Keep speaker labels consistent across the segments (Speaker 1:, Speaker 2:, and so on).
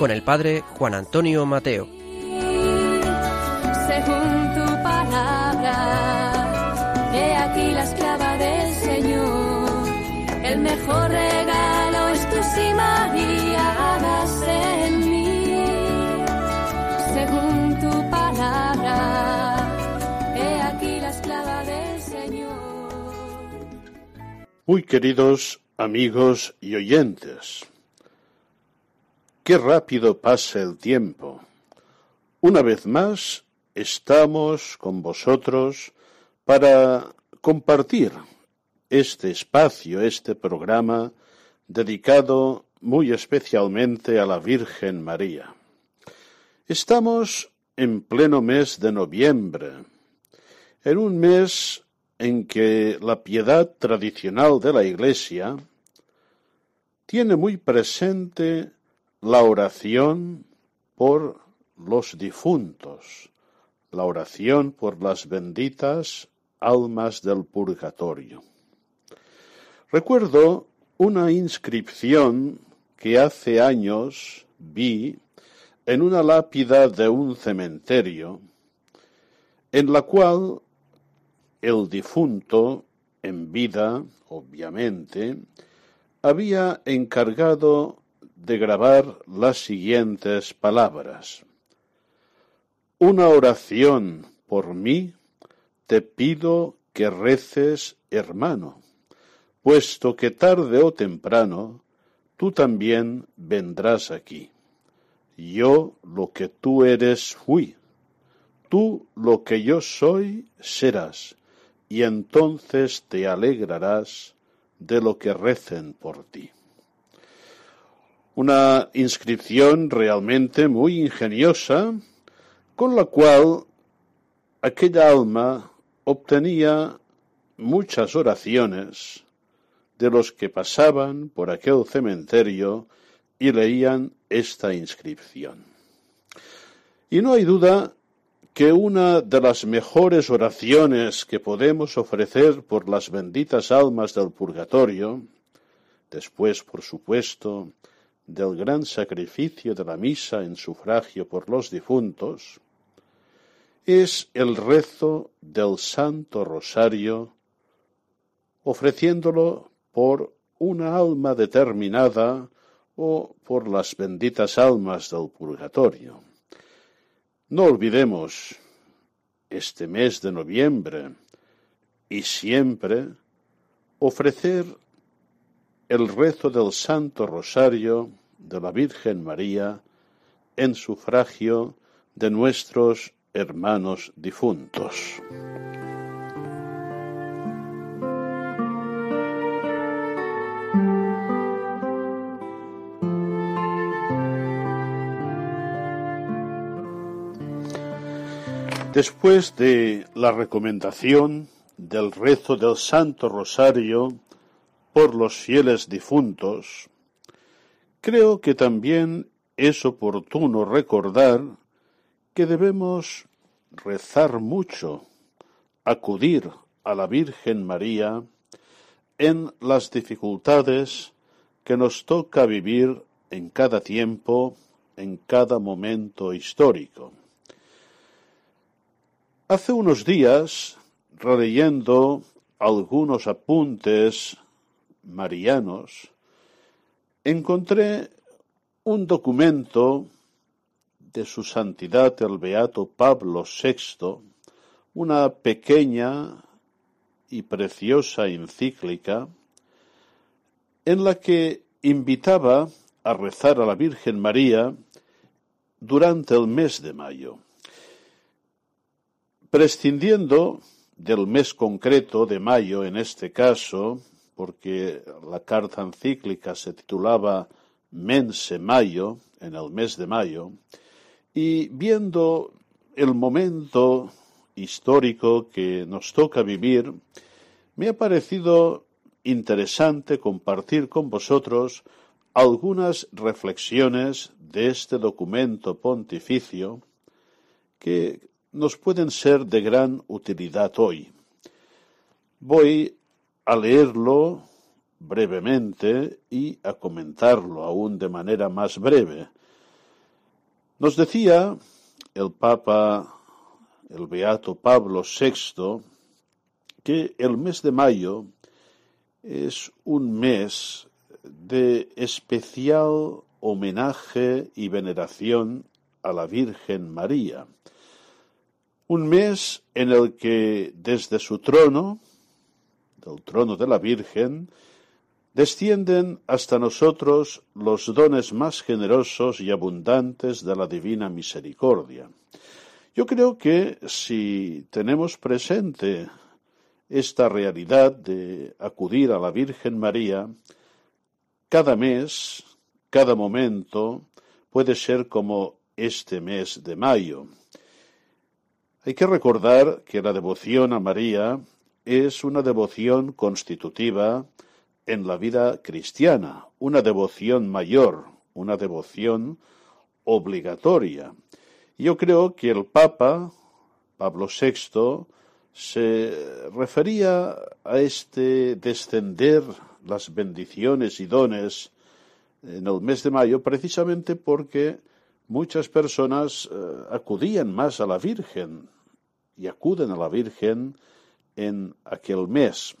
Speaker 1: Con el padre Juan Antonio Mateo.
Speaker 2: Según tu palabra, he aquí la esclava del Señor. El mejor regalo es tu sí, María, hagas en mí. Según tu palabra, he aquí la esclava del Señor.
Speaker 3: Muy queridos amigos y oyentes, qué rápido pasa el tiempo. Una vez más estamos con vosotros para compartir este espacio, este programa dedicado muy especialmente a la Virgen María. Estamos en pleno mes de noviembre, en un mes en que la piedad tradicional de la Iglesia tiene muy presente la oración por los difuntos, la oración por las benditas almas del purgatorio. Recuerdo una inscripción que hace años vi en una lápida de un cementerio, en la cual el difunto, en vida, obviamente, había encargado de grabar las siguientes palabras. Una oración por mí te pido que reces, hermano, puesto que tarde o temprano tú también vendrás aquí. Yo lo que tú eres fui, tú lo que yo soy serás, y entonces te alegrarás de lo que recen por ti. Una inscripción realmente muy ingeniosa, con la cual aquella alma obtenía muchas oraciones de los que pasaban por aquel cementerio y leían esta inscripción. Y no hay duda que una de las mejores oraciones que podemos ofrecer por las benditas almas del purgatorio, después, por supuesto, del gran sacrificio de la misa en sufragio por los difuntos, es el rezo del Santo Rosario, ofreciéndolo por una alma determinada o por las benditas almas del purgatorio. No olvidemos este mes de noviembre y siempre ofrecer el rezo del Santo Rosario de la Virgen María en sufragio de nuestros hermanos difuntos. Después de la recomendación del rezo del Santo Rosario por los fieles difuntos, creo que también es oportuno recordar que debemos rezar mucho, acudir a la Virgen María en las dificultades que nos toca vivir en cada tiempo, en cada momento histórico. Hace unos días, releyendo algunos apuntes marianos, encontré un documento de su santidad el beato Pablo VI, una pequeña y preciosa encíclica en la que invitaba a rezar a la Virgen María durante el mes de mayo prescindiendo del mes concreto de mayo en este caso, porque la carta encíclica se titulaba Mense Mayo, en el mes de mayo, Y viendo el momento histórico que nos toca vivir, me ha parecido interesante compartir con vosotros algunas reflexiones de este documento pontificio que nos pueden ser de gran utilidad hoy. Voy a leerlo brevemente y a comentarlo aún de manera más breve. Nos decía el Papa, el Beato Pablo VI, que el mes de mayo es un mes de especial homenaje y veneración a la Virgen María. Un mes en el que desde su trono, del trono de la Virgen, descienden hasta nosotros los dones más generosos y abundantes de la divina misericordia. Yo creo que si tenemos presente esta realidad de acudir a la Virgen María, cada mes, cada momento, puede ser como este mes de mayo. Hay que recordar que la devoción a María es una devoción constitutiva en la vida cristiana, una devoción mayor, una devoción obligatoria. Yo creo que el Papa, Pablo VI, se refería a este descender las bendiciones y dones en el mes de mayo precisamente porque muchas personas eh, acudían más a la Virgen y acuden a la Virgen en aquel mes.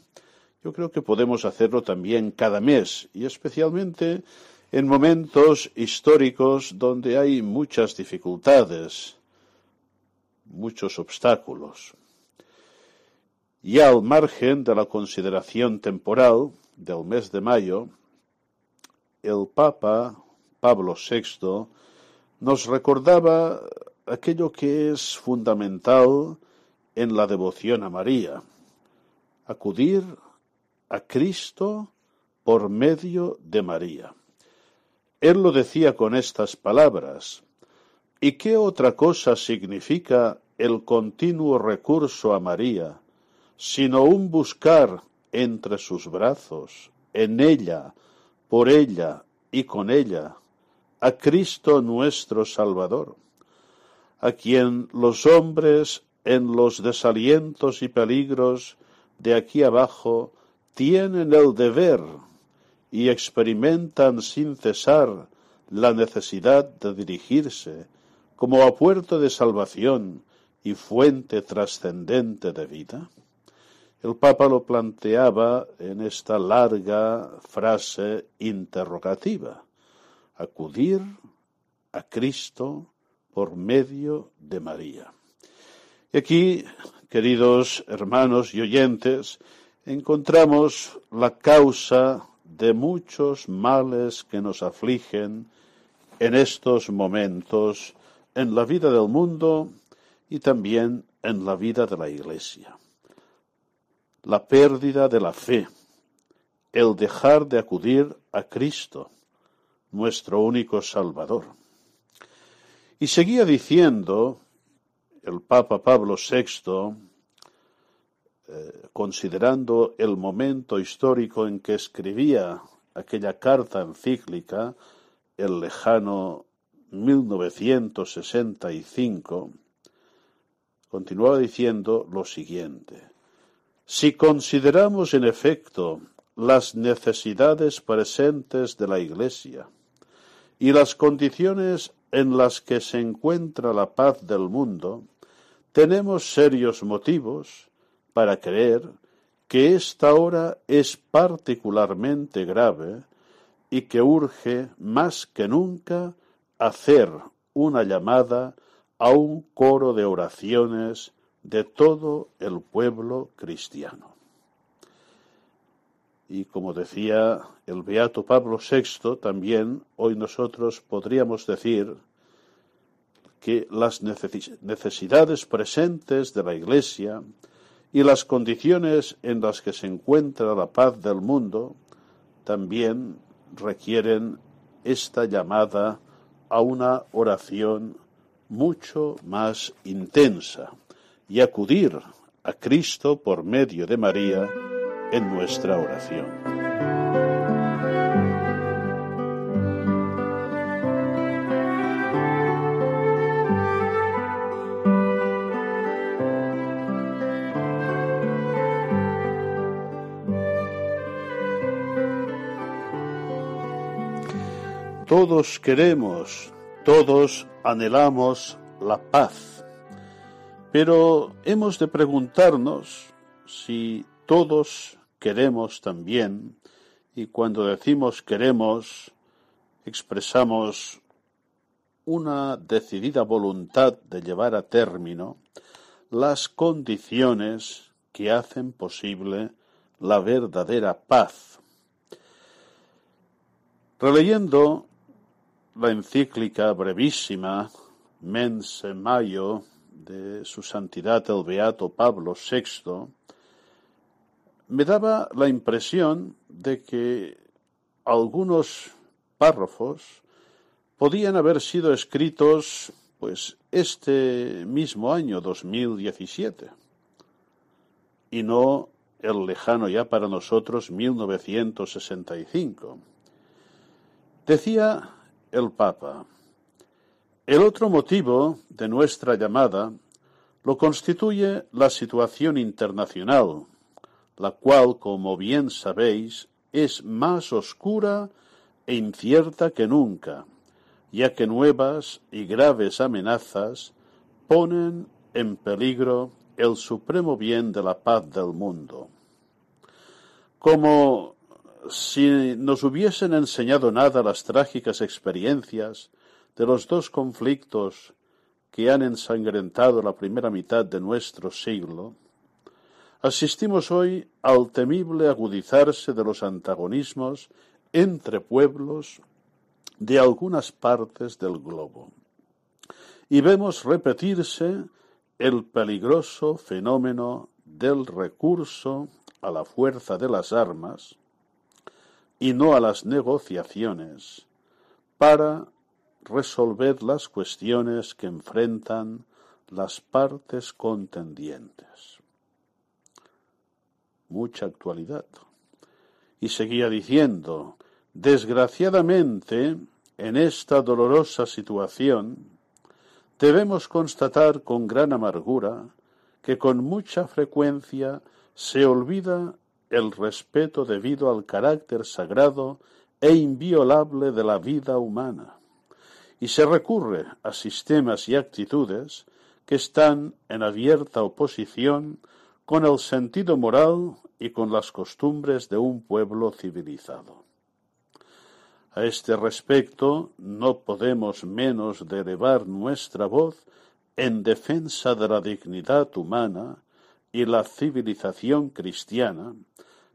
Speaker 3: Yo creo que podemos hacerlo también cada mes y especialmente en momentos históricos donde hay muchas dificultades, muchos obstáculos. Y al margen de la consideración temporal del mes de mayo, el Papa Pablo VI nos recordaba aquello que es fundamental en la devoción a María, acudir a Cristo por medio de María. Él lo decía con estas palabras. ¿Y qué otra cosa significa el continuo recurso a María, sino un buscar entre sus brazos, en ella, por ella y con ella, a Cristo nuestro Salvador, a quien los hombres en los desalientos y peligros de aquí abajo tienen el deber y experimentan sin cesar la necesidad de dirigirse como a puerto de salvación y fuente trascendente de vida? El Papa lo planteaba en esta larga frase interrogativa. Acudir a Cristo por medio de María. Y aquí, queridos hermanos y oyentes, encontramos la causa de muchos males que nos afligen en estos momentos en la vida del mundo y también en la vida de la Iglesia la pérdida de la fe, el dejar de acudir a Cristo, nuestro único Salvador. Y seguía diciendo el Papa Pablo VI, eh, considerando el momento histórico en que escribía aquella carta encíclica, el lejano 1965, continuaba diciendo lo siguiente. Si consideramos en efecto las necesidades presentes de la Iglesia y las condiciones en las que se encuentra la paz del mundo, tenemos serios motivos para creer que esta hora es particularmente grave y que urge más que nunca hacer una llamada a un coro de oraciones de todo el pueblo cristiano. Y como decía el beato Pablo VI, también hoy nosotros podríamos decir que las necesidades presentes de la Iglesia y las condiciones en las que se encuentra la paz del mundo también requieren esta llamada a una oración mucho más intensa y acudir a Cristo por medio de María en nuestra oración. Todos queremos, todos anhelamos la paz, pero hemos de preguntarnos si todos queremos también, y cuando decimos queremos, expresamos una decidida voluntad de llevar a término las condiciones que hacen posible la verdadera paz. Releyendo la encíclica brevísima Mense Mayo de su santidad el beato Pablo VI me daba la impresión de que algunos párrafos podían haber sido escritos pues este mismo año 2017 y no el lejano ya para nosotros 1965. Decía el Papa. El otro motivo de nuestra llamada lo constituye la situación internacional, la cual, como bien sabéis, es más oscura e incierta que nunca, ya que nuevas y graves amenazas ponen en peligro el supremo bien de la paz del mundo. Como si nos hubiesen enseñado nada las trágicas experiencias de los dos conflictos que han ensangrentado la primera mitad de nuestro siglo, asistimos hoy al temible agudizarse de los antagonismos entre pueblos de algunas partes del globo. Y vemos repetirse el peligroso fenómeno del recurso a la fuerza de las armas, y no a las negociaciones para resolver las cuestiones que enfrentan las partes contendientes. Mucha actualidad. Y seguía diciendo, desgraciadamente, en esta dolorosa situación, debemos constatar con gran amargura que con mucha frecuencia se olvida el respeto debido al carácter sagrado e inviolable de la vida humana, y se recurre a sistemas y actitudes que están en abierta oposición con el sentido moral y con las costumbres de un pueblo civilizado. A este respecto, no podemos menos de elevar nuestra voz en defensa de la dignidad humana y la civilización cristiana,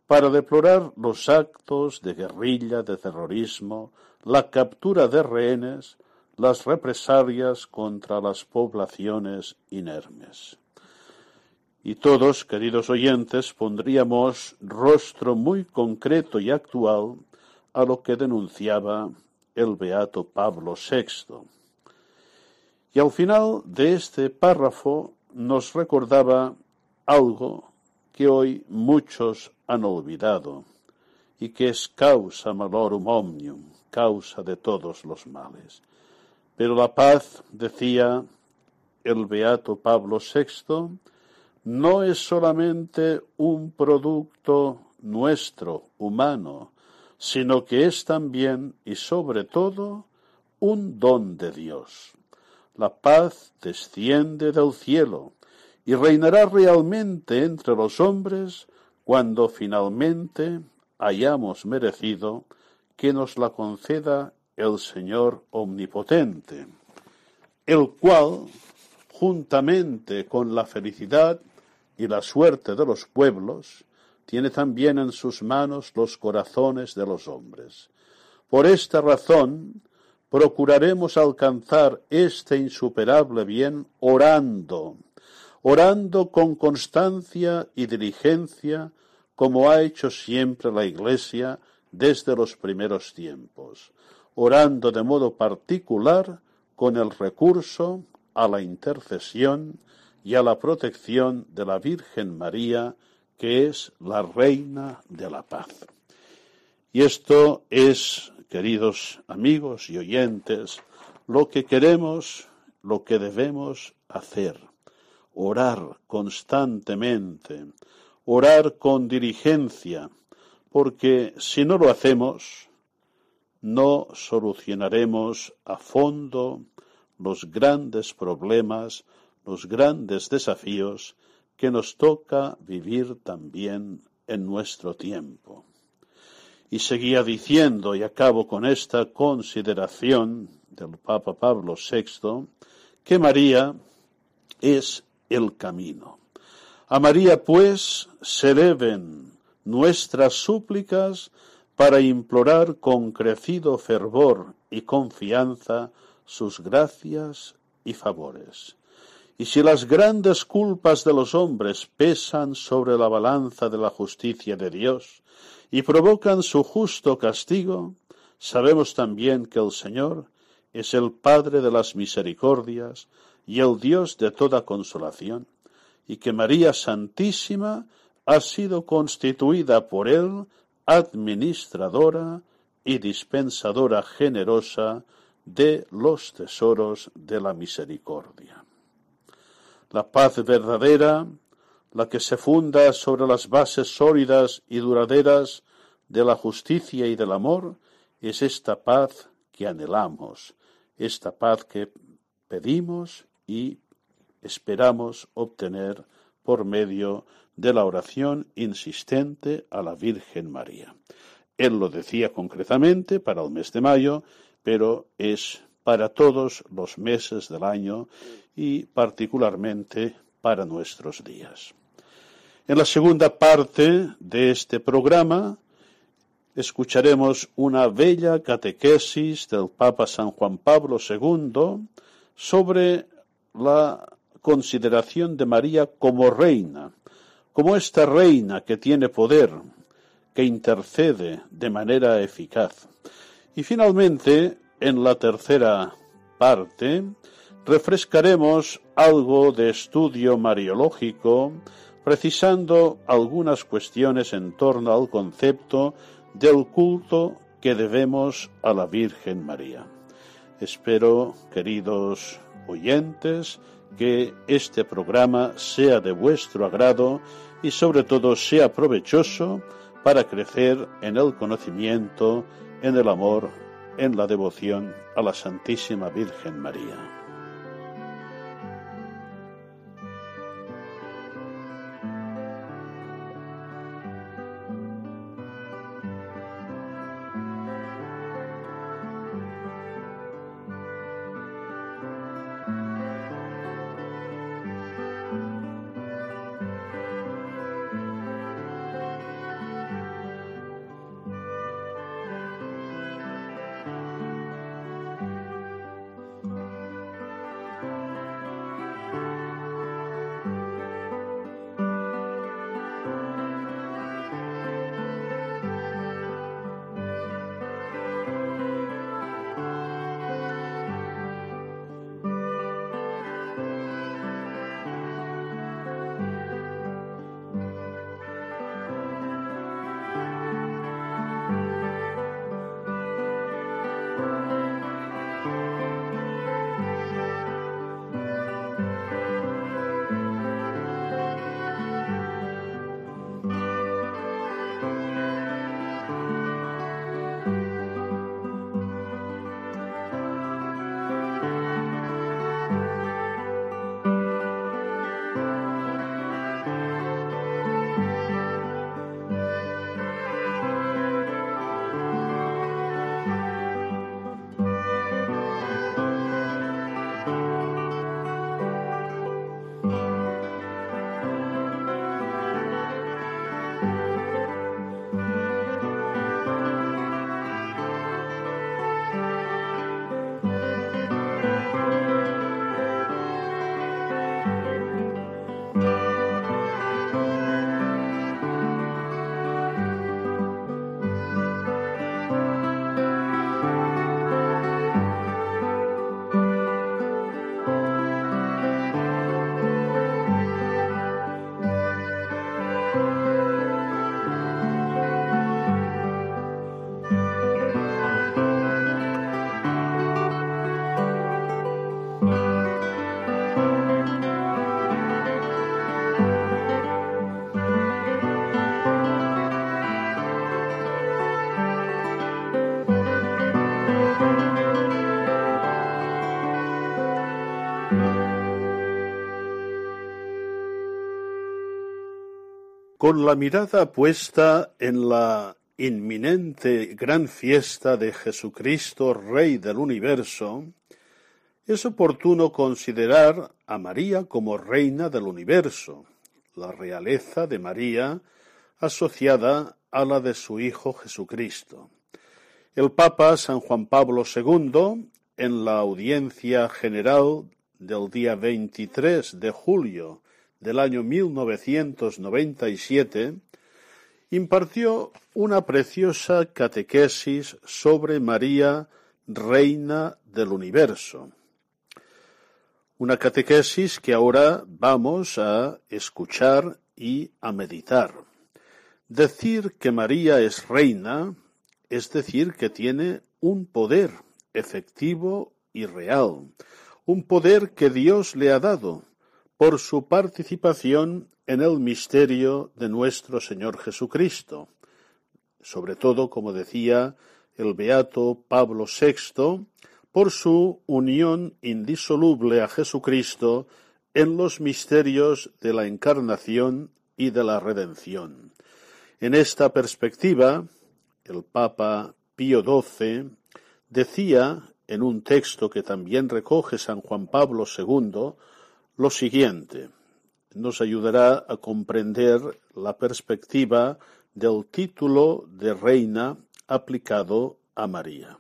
Speaker 3: para deplorar los actos de guerrilla, de terrorismo, la captura de rehenes, las represalias contra las poblaciones inermes. Y todos, queridos oyentes, pondríamos rostro muy concreto y actual a lo que denunciaba el beato Pablo VI. Y al final de este párrafo nos recordaba algo que hoy muchos han olvidado y que es causa malorum omnium, causa de todos los males. Pero la paz, decía el beato Pablo VI, no es solamente un producto nuestro, humano, sino que es también y sobre todo un don de Dios. La paz desciende del cielo y reinará realmente entre los hombres cuando finalmente hayamos merecido que nos la conceda el Señor Omnipotente, el cual, juntamente con la felicidad y la suerte de los pueblos, tiene también en sus manos los corazones de los hombres. Por esta razón, procuraremos alcanzar este insuperable bien orando, orando con constancia y diligencia, como ha hecho siempre la Iglesia desde los primeros tiempos, orando de modo particular con el recurso a la intercesión y a la protección de la Virgen María, que es la Reina de la Paz. Y esto es, queridos amigos y oyentes, lo que queremos, lo que debemos hacer. Orar constantemente, orar con diligencia, porque si no lo hacemos, no solucionaremos a fondo los grandes problemas, los grandes desafíos que nos toca vivir también en nuestro tiempo. Y seguía diciendo, y acabo con esta consideración del Papa Pablo VI, que María es el camino. A María, pues, se deben nuestras súplicas para implorar con crecido fervor y confianza sus gracias y favores. Y si las grandes culpas de los hombres pesan sobre la balanza de la justicia de Dios y provocan su justo castigo, sabemos también que el Señor es el Padre de las misericordias y el Dios de toda consolación, y que María Santísima ha sido constituida por Él administradora y dispensadora generosa de los tesoros de la misericordia. La paz verdadera, la que se funda sobre las bases sólidas y duraderas de la justicia y del amor, es esta paz que anhelamos, esta paz que pedimos y esperamos obtener por medio de la oración insistente a la Virgen María. Él lo decía concretamente para el mes de mayo, pero es para todos los meses del año y particularmente para nuestros días. En la segunda parte de este programa escucharemos una bella catequesis del Papa San Juan Pablo II sobre la consideración de María como reina, como esta reina que tiene poder, que intercede de manera eficaz. Y finalmente, en la tercera parte, refrescaremos algo de estudio mariológico, precisando algunas cuestiones en torno al concepto del culto que debemos a la Virgen María. Espero, queridos oyentes, que este programa sea de vuestro agrado y sobre todo sea provechoso para crecer en el conocimiento, en el amor, en la devoción a la Santísima Virgen María. Con la mirada puesta en la inminente gran fiesta de Jesucristo, Rey del universo, es oportuno considerar a María como Reina del universo, la realeza de María asociada a la de su Hijo Jesucristo. El Papa San Juan Pablo II, en la audiencia general del día 23 de julio del año 1997, impartió una preciosa catequesis sobre María, Reina del Universo. Una catequesis que ahora vamos a escuchar y a meditar. Decir que María es reina es decir que tiene un poder efectivo y real, un poder que Dios le ha dado por su participación en el misterio de nuestro Señor Jesucristo, sobre todo, como decía el beato Pablo VI, por su unión indisoluble a Jesucristo en los misterios de la encarnación y de la redención. En esta perspectiva, el Papa Pío XII decía en un texto que también recoge San Juan Pablo II lo siguiente nos ayudará a comprender la perspectiva del título de reina aplicado a María.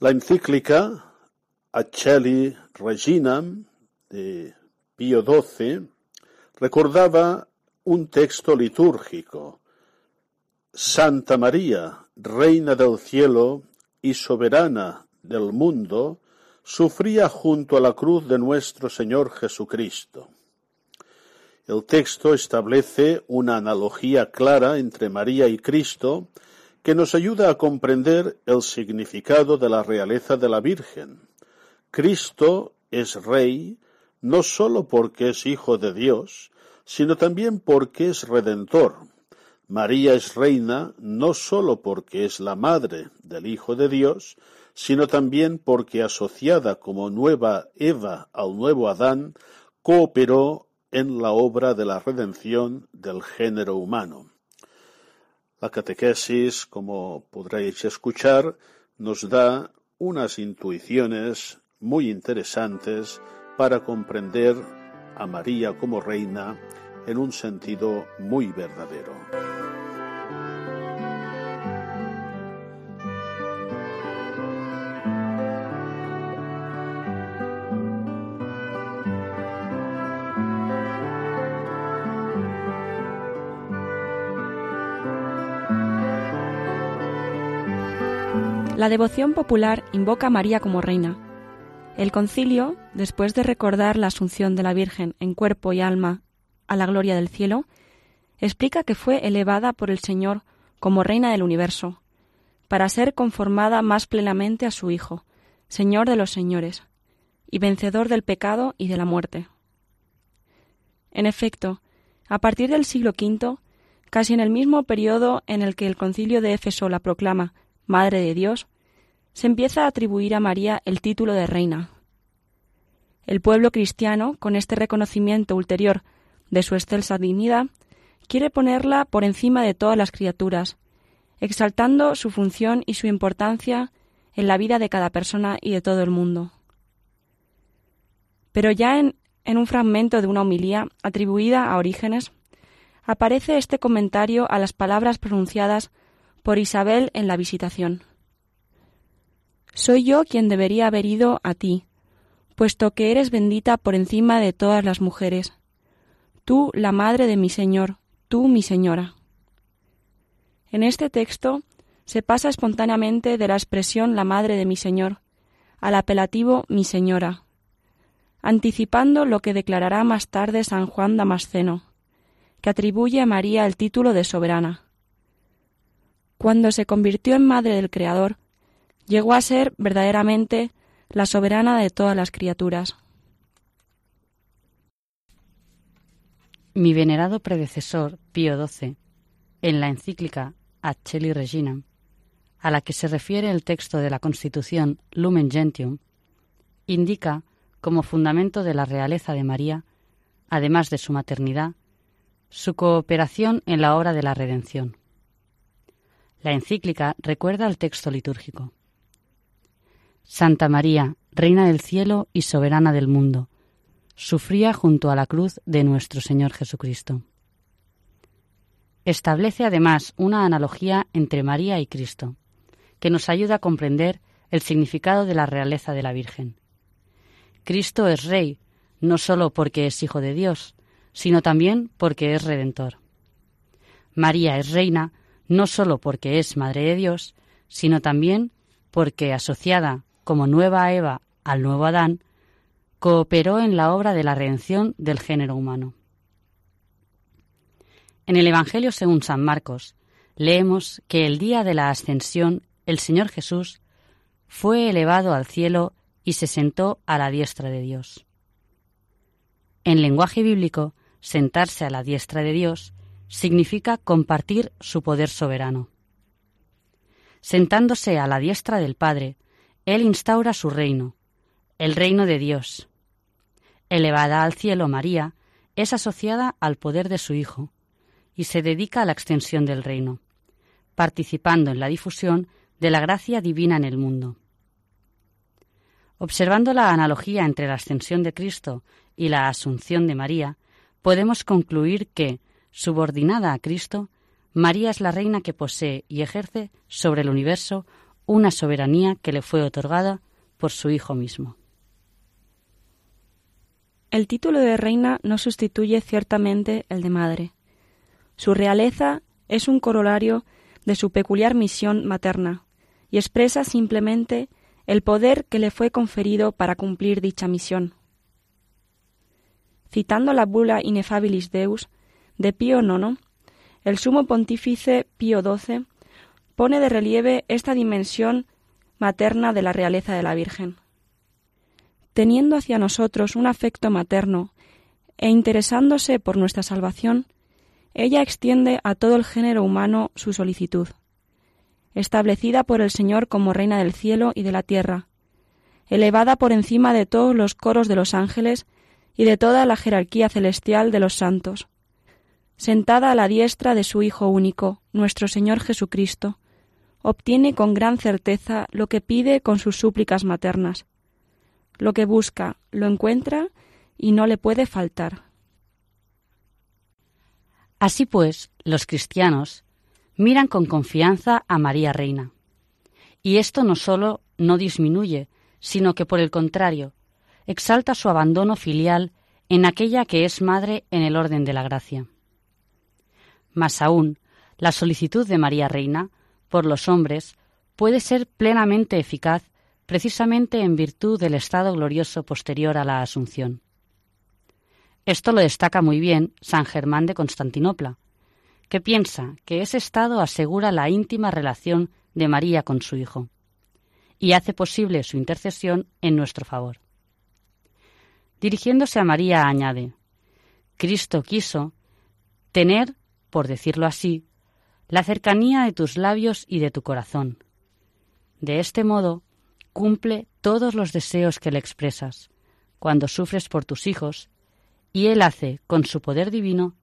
Speaker 3: La encíclica Acheli Reginam de Pío XII recordaba un texto litúrgico. Santa María, Reina del cielo y soberana del mundo, sufría junto a la cruz de nuestro Señor Jesucristo. El texto establece una analogía clara entre María y Cristo que nos ayuda a comprender el significado de la realeza de la Virgen. Cristo es Rey no sólo porque es Hijo de Dios, sino también porque es Redentor. María es Reina no sólo porque es la Madre del Hijo de Dios, sino también porque asociada como nueva Eva al nuevo Adán, cooperó en la obra de la redención del género humano. La catequesis, como podréis escuchar, nos da unas intuiciones muy interesantes para comprender a María como reina en un sentido muy verdadero.
Speaker 4: La devoción popular invoca a María como reina. El concilio, después de recordar la asunción de la Virgen en cuerpo y alma a la gloria del cielo, explica que fue elevada por el Señor como reina del universo, para ser conformada más plenamente a su Hijo, Señor de los señores, y vencedor del pecado y de la muerte. En efecto, a partir del siglo V, casi en el mismo periodo en el que el concilio de Éfeso la proclama Madre de Dios, se empieza a atribuir a María el título de reina. El pueblo cristiano, con este reconocimiento ulterior de su excelsa dignidad, quiere ponerla por encima de todas las criaturas, exaltando su función y su importancia en la vida de cada persona y de todo el mundo. Pero ya en, en un fragmento de una homilía atribuida a Orígenes, aparece este comentario a las palabras pronunciadas por Isabel en la visitación. Soy yo quien debería haber ido a ti, puesto que eres bendita por encima de todas las mujeres. Tú, la madre de mi Señor, tú, mi Señora. En este texto se pasa espontáneamente de la expresión la madre de mi Señor al apelativo mi Señora, anticipando lo que declarará más tarde San Juan Damasceno, que atribuye a María el título de soberana. Cuando se convirtió en madre del Creador, llegó a ser verdaderamente la soberana de todas las criaturas.
Speaker 5: Mi venerado predecesor, Pío XII, en la encíclica Acheli Regina, a la que se refiere el texto de la Constitución Lumen Gentium, indica como fundamento de la realeza de María, además de su maternidad, su cooperación en la obra de la redención. La encíclica recuerda el texto litúrgico. Santa María, Reina del cielo y soberana del mundo, sufría junto a la cruz de nuestro Señor Jesucristo. Establece además una analogía entre María y Cristo, que nos ayuda a comprender el significado de la realeza de la Virgen. Cristo es Rey, no sólo porque es Hijo de Dios, sino también porque es Redentor. María es Reina, no sólo porque es Madre de Dios, sino también porque, asociada como nueva Eva al nuevo Adán, cooperó en la obra de la redención del género humano. En el Evangelio según San Marcos leemos que el día de la ascensión el Señor Jesús fue elevado al cielo y se sentó a la diestra de Dios. En lenguaje bíblico, sentarse a la diestra de Dios significa compartir su poder soberano. Sentándose a la diestra del Padre, Él instaura su reino, el reino de Dios. Elevada al cielo María, es asociada al poder de su Hijo y se dedica a la extensión del reino, participando en la difusión de la gracia divina en el mundo. Observando la analogía entre la ascensión de Cristo y la asunción de María, podemos concluir que, subordinada a Cristo, María es la reina que posee y ejerce sobre el universo una soberanía que le fue otorgada por su Hijo mismo.
Speaker 4: El título de reina no sustituye ciertamente el de madre. Su realeza es un corolario de su peculiar misión materna y expresa simplemente el poder que le fue conferido para cumplir dicha misión. Citando la bula Inefabilis Deus de Pío IX, el sumo pontífice Pío XII pone de relieve esta dimensión materna de la realeza de la Virgen. Teniendo hacia nosotros un afecto materno e interesándose por nuestra salvación, ella extiende a todo el género humano su solicitud, establecida por el Señor como Reina del cielo y de la tierra, elevada por encima de todos los coros de los ángeles y de toda la jerarquía celestial de los santos, sentada a la diestra de su Hijo único, nuestro Señor Jesucristo, obtiene con gran certeza lo que pide con sus súplicas maternas, lo que busca lo encuentra y no le puede faltar.
Speaker 5: Así pues, los cristianos miran con confianza a María Reina. Y esto no solo no disminuye, sino que por el contrario, exalta su abandono filial en aquella que es madre en el orden de la gracia. Más aún, la solicitud de María Reina por los hombres puede ser plenamente eficaz precisamente en virtud del estado glorioso posterior a la Asunción. Esto lo destaca muy bien San Germán de Constantinopla, que piensa que ese estado asegura la íntima relación de María con su Hijo y hace posible su intercesión en nuestro favor. Dirigiéndose a María añade, Cristo quiso tener, por decirlo así, la cercanía de tus labios y de tu corazón. De este modo, cumple todos los deseos que le expresas cuando sufres por tus hijos y él hace con su poder divino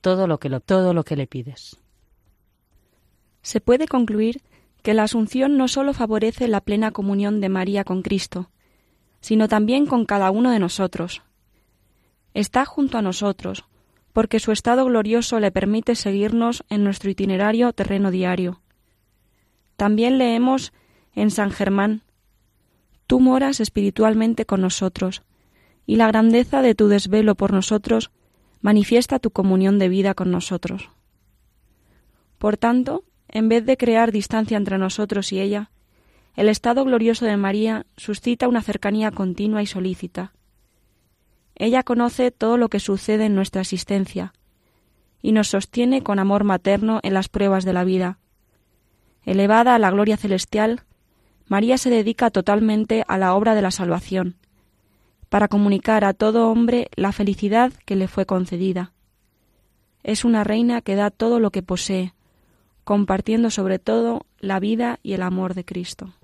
Speaker 5: todo lo que todo lo que le pides.
Speaker 4: Se puede concluir que la Asunción no sólo favorece la plena comunión de María con Cristo, sino también con cada uno de nosotros. Está junto a nosotros, porque su estado glorioso le permite seguirnos en nuestro itinerario terreno diario. También leemos en San Germán tú moras espiritualmente con nosotros, y la grandeza de tu desvelo por nosotros manifiesta tu comunión de vida con nosotros. Por tanto, en vez de crear distancia entre nosotros y ella, el estado glorioso de María suscita una cercanía continua y solícita. Ella conoce todo lo que sucede en nuestra existencia y nos sostiene con amor materno en las pruebas de la vida. Elevada a la gloria celestial, María se dedica totalmente a la obra de la salvación, para comunicar a todo hombre la felicidad que le fue concedida. Es una reina que da todo lo que posee, compartiendo sobre todo la vida y el amor de Cristo.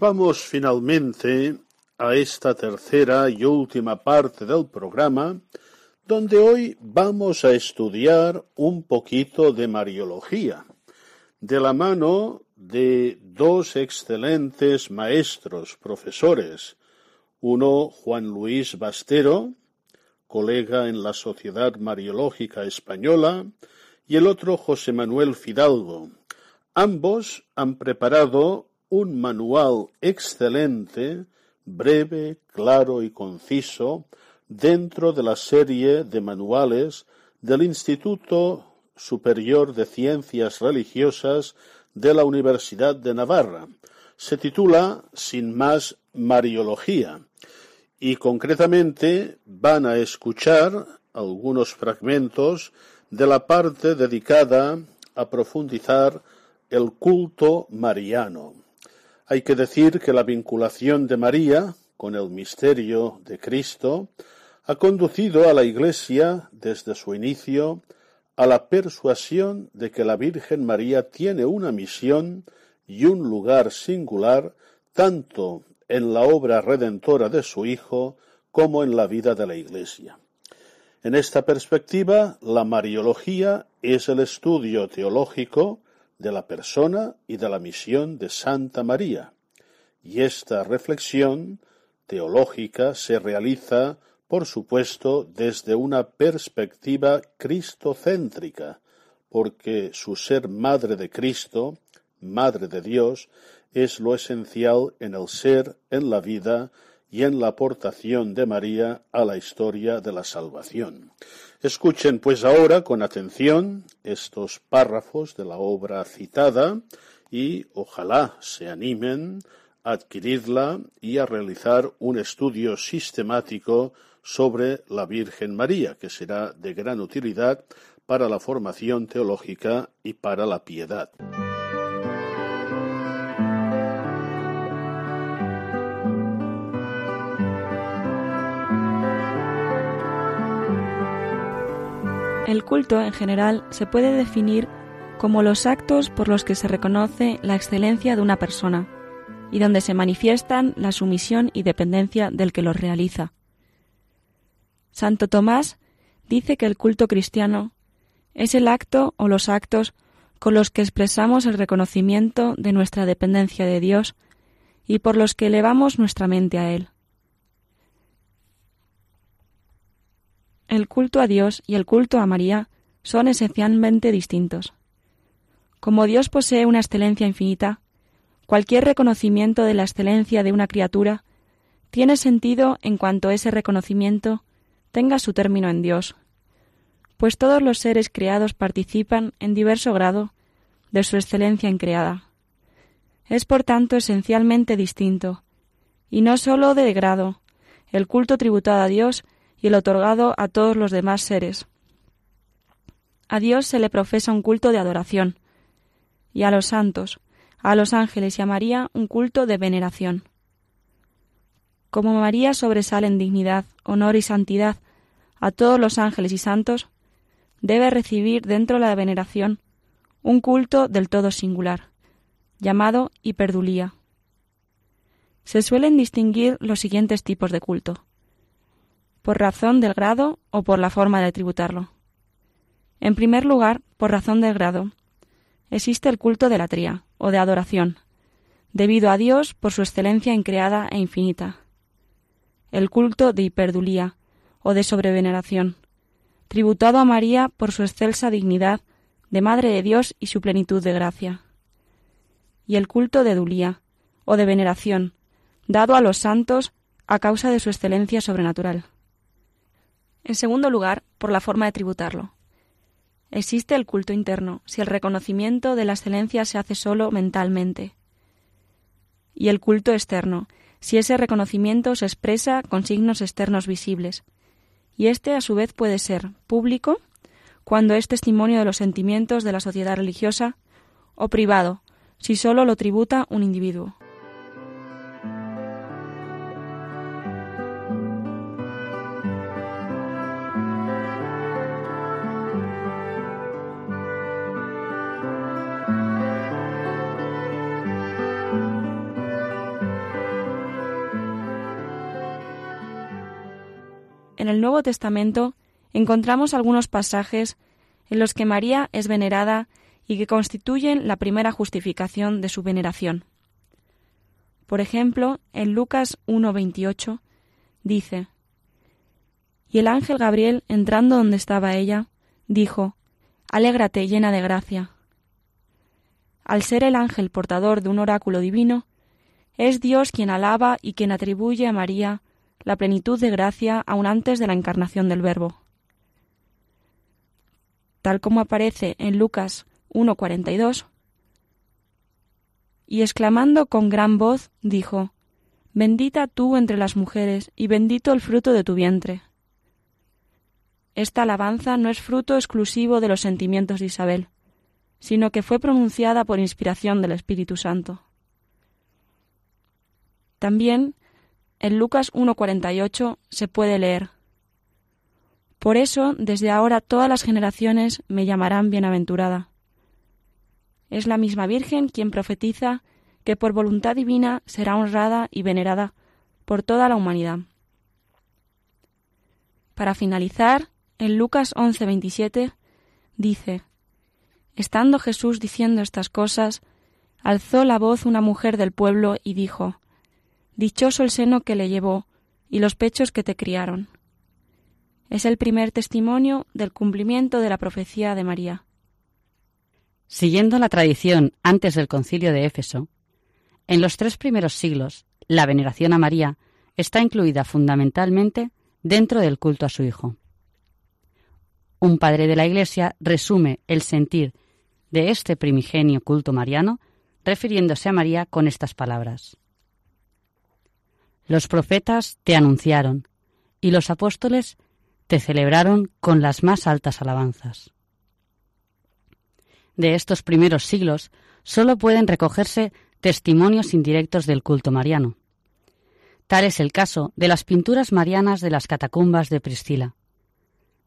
Speaker 3: Vamos finalmente a esta tercera y última parte del programa, donde hoy vamos a estudiar un poquito de Mariología, de la mano de dos excelentes maestros, profesores, uno Juan Luis Bastero, colega en la Sociedad Mariológica Española, y el otro José Manuel Fidalgo. Ambos han preparado un manual excelente, breve, claro y conciso, dentro de la serie de manuales del Instituto Superior de Ciencias Religiosas de la Universidad de Navarra. Se titula, sin más, Mariología y concretamente van a escuchar algunos fragmentos de la parte dedicada a profundizar el culto mariano. Hay que decir que la vinculación de María con el misterio de Cristo ha conducido a la Iglesia desde su inicio a la persuasión de que la Virgen María tiene una misión y un lugar singular tanto en la obra redentora de su Hijo como en la vida de la Iglesia. En esta perspectiva, la Mariología es el estudio teológico de la persona y de la misión de Santa María, y esta reflexión teológica se realiza, por supuesto, desde una perspectiva cristocéntrica, porque su ser madre de Cristo, madre de Dios, es lo esencial en el ser, en la vida y en la aportación de María a la historia de la salvación. Escuchen pues ahora con atención estos párrafos de la obra citada y ojalá se animen a adquirirla y a realizar un estudio sistemático sobre la Virgen María, que será de gran utilidad para la formación teológica y para la piedad.
Speaker 4: El culto en general se puede definir como los actos por los que se reconoce la excelencia de una persona y donde se manifiestan la sumisión y dependencia del que los realiza. Santo Tomás dice que el culto cristiano es el acto o los actos con los que expresamos el reconocimiento de nuestra dependencia de Dios y por los que elevamos nuestra mente a Él. El culto a Dios y el culto a María son esencialmente distintos. Como Dios posee una excelencia infinita, cualquier reconocimiento de la excelencia de una criatura tiene sentido en cuanto ese reconocimiento tenga su término en Dios, pues todos los seres creados participan en diverso grado de su excelencia en creada. Es por tanto esencialmente distinto, y no sólo de grado, el culto tributado a Dios y el otorgado a todos los demás seres. A Dios se le profesa un culto de adoración, y a los santos, a los ángeles y a María un culto de veneración. Como María sobresale en dignidad, honor y santidad a todos los ángeles y santos, debe recibir dentro de la veneración un culto del todo singular, llamado hiperdulía. Se suelen distinguir los siguientes tipos de culto, por razón del grado o por la forma de tributarlo. En primer lugar, por razón del grado, existe el culto de la tría, o de adoración, debido a Dios por su excelencia increada e infinita. El culto de hiperdulía, o de sobreveneración, tributado a María por su excelsa dignidad de Madre de Dios y su plenitud de gracia. Y el culto de Dulía, o de veneración, dado a los santos a causa de su excelencia sobrenatural. En segundo lugar, por la forma de tributarlo. Existe el culto interno, si el reconocimiento de la excelencia se hace solo mentalmente. Y el culto externo, si ese reconocimiento se expresa con signos externos visibles, y este a su vez puede ser público, cuando es testimonio de los sentimientos de la sociedad religiosa, o privado, si sólo lo tributa un individuo. En el Nuevo Testamento encontramos algunos pasajes en los que María es venerada y que constituyen la primera justificación de su veneración. Por ejemplo, en Lucas 1.28 dice, Y el ángel Gabriel, entrando donde estaba ella, dijo, Alégrate llena de gracia. Al ser el ángel portador de un oráculo divino, es Dios quien alaba y quien atribuye a María la plenitud de gracia aún antes de la encarnación del Verbo. Tal como aparece en Lucas 1.42, y exclamando con gran voz, dijo, Bendita tú entre las mujeres, y bendito el fruto de tu vientre. Esta alabanza no es fruto exclusivo de los sentimientos de Isabel, sino que fue pronunciada por inspiración del Espíritu Santo. También en Lucas 1.48 se puede leer, Por eso, desde ahora todas las generaciones me llamarán bienaventurada. Es la misma Virgen quien profetiza que por voluntad divina será honrada y venerada por toda la humanidad. Para finalizar, en Lucas 11:27 dice, Estando Jesús diciendo estas cosas, alzó la voz una mujer del pueblo y dijo, Dichoso el seno que le llevó y los pechos que te criaron. Es el primer testimonio del cumplimiento de la profecía de María.
Speaker 5: Siguiendo la tradición antes del concilio de Éfeso, en los tres primeros siglos la veneración a María está incluida fundamentalmente dentro del culto a su Hijo. Un padre de la Iglesia resume el sentir de este primigenio culto mariano refiriéndose a María con estas palabras. Los profetas te anunciaron y los apóstoles te celebraron con las más altas alabanzas. De estos primeros siglos sólo pueden recogerse testimonios indirectos del culto mariano. Tal es el caso de las pinturas marianas de las catacumbas de Priscila.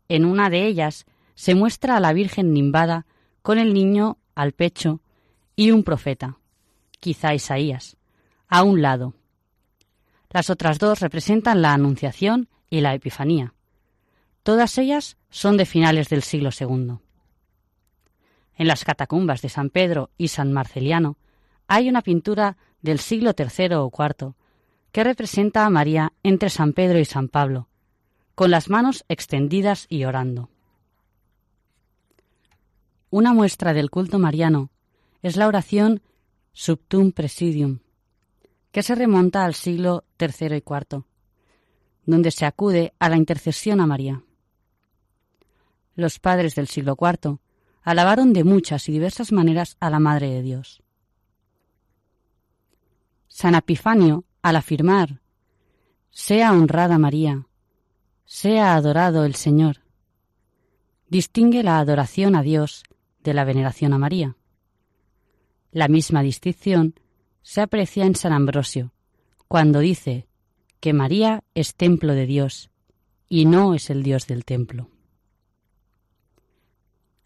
Speaker 5: En una de ellas se muestra a la Virgen nimbada con el niño al pecho y un profeta, quizá Isaías, a un lado, las otras dos representan la Anunciación y la Epifanía. Todas ellas son de finales del siglo II. En las catacumbas de San Pedro y San Marceliano hay una pintura del siglo III o IV que representa a María entre San Pedro y San Pablo, con las manos extendidas y orando. Una muestra del culto mariano es la oración Subtum Presidium, que se remonta al siglo III y IV, donde se acude a la intercesión a María. Los padres del siglo IV alabaron de muchas y diversas maneras a la Madre de Dios. San Epifanio, al afirmar, sea honrada María, sea adorado el Señor, distingue la adoración a Dios de la veneración a María. La misma distinción se aprecia en San Ambrosio, cuando dice que María es templo de Dios y no es el Dios del templo.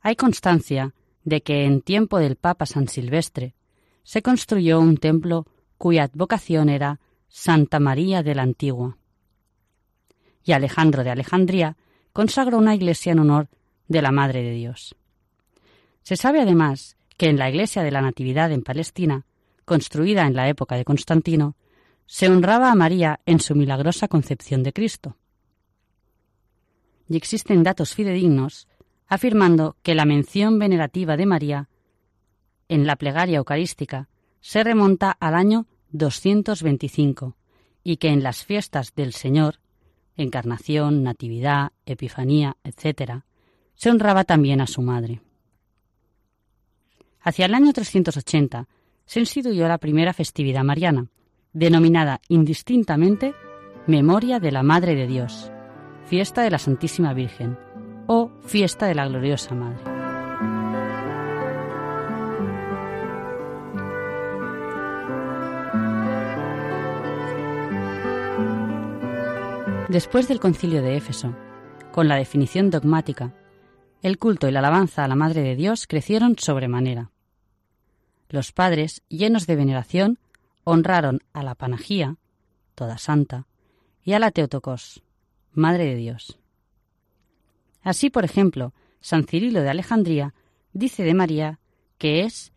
Speaker 5: Hay constancia de que en tiempo del Papa San Silvestre se construyó un templo cuya advocación era Santa María de la Antigua. Y Alejandro de Alejandría consagró una iglesia en honor de la Madre de Dios. Se sabe además que en la iglesia de la Natividad en Palestina, construida en la época de Constantino, se honraba a María en su milagrosa concepción de Cristo. Y existen datos fidedignos afirmando que la mención venerativa de María en la plegaria eucarística se remonta al año 225 y que en las fiestas del Señor, Encarnación, Natividad, Epifanía, etc., se honraba también a su madre. Hacia el año 380 se instituyó la primera festividad mariana, denominada indistintamente Memoria de la Madre de Dios, Fiesta de la Santísima Virgen o Fiesta de la Gloriosa Madre. Después del concilio de Éfeso, con la definición dogmática, el culto y la alabanza a la Madre de Dios crecieron sobremanera. Los padres, llenos de veneración, honraron a la Panagía, toda santa, y a la Teotocos, Madre de Dios. Así, por ejemplo, San Cirilo de Alejandría dice de María que es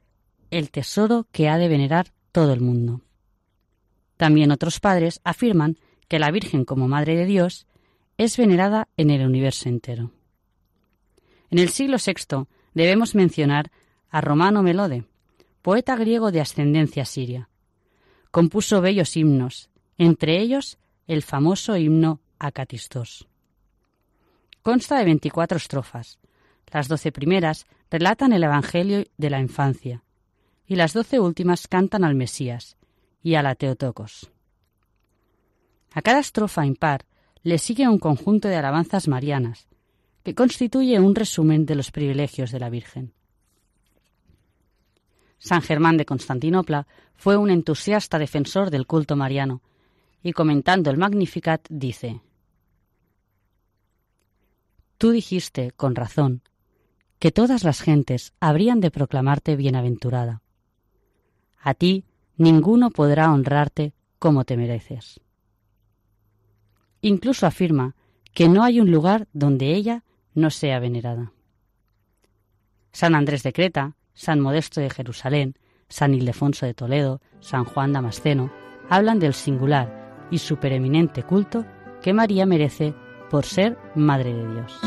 Speaker 5: el tesoro que ha de venerar todo el mundo. También otros padres afirman que la Virgen como Madre de Dios es venerada en el universo entero. En el siglo VI debemos mencionar a Romano Melode, poeta griego de ascendencia siria. Compuso bellos himnos, entre ellos el famoso himno Acatistos. Consta de 24 estrofas. Las doce primeras relatan el Evangelio de la infancia y las doce últimas cantan al Mesías y a la Teotocos. A cada estrofa impar le sigue un conjunto de alabanzas marianas, que constituye un resumen de los privilegios de la Virgen. San Germán de Constantinopla fue un entusiasta defensor del culto mariano, y comentando el Magnificat dice, Tú dijiste, con razón, que todas las gentes habrían de proclamarte bienaventurada. A ti ninguno podrá honrarte como te mereces. Incluso afirma que no hay un lugar donde ella no sea venerada. San Andrés de Creta, San Modesto de Jerusalén, San Ildefonso de Toledo, San Juan Damasceno, hablan del singular y supereminente culto que María merece por ser Madre de Dios.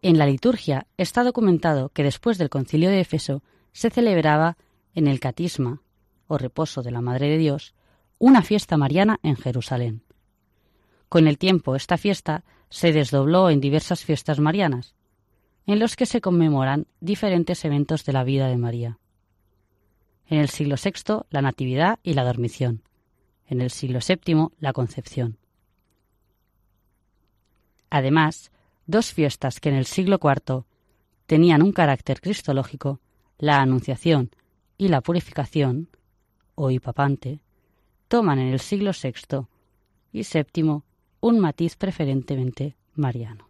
Speaker 5: En la liturgia está documentado que después del concilio de Éfeso se celebraba en el Catisma, o reposo de la Madre de Dios, una fiesta mariana en Jerusalén. Con el tiempo esta fiesta se desdobló en diversas fiestas marianas, en los que se conmemoran diferentes eventos de la vida de María. En el siglo VI, la Natividad y la Dormición. En el siglo VII, la Concepción. Además, dos fiestas que en el siglo IV tenían un carácter cristológico, la Anunciación y la Purificación, o Hipapante, toman en el siglo VI y VII un matiz preferentemente mariano.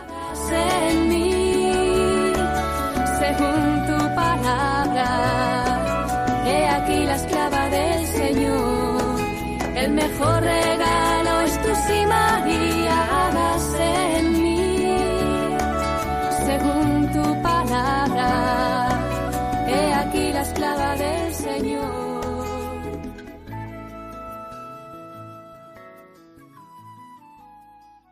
Speaker 2: el mejor.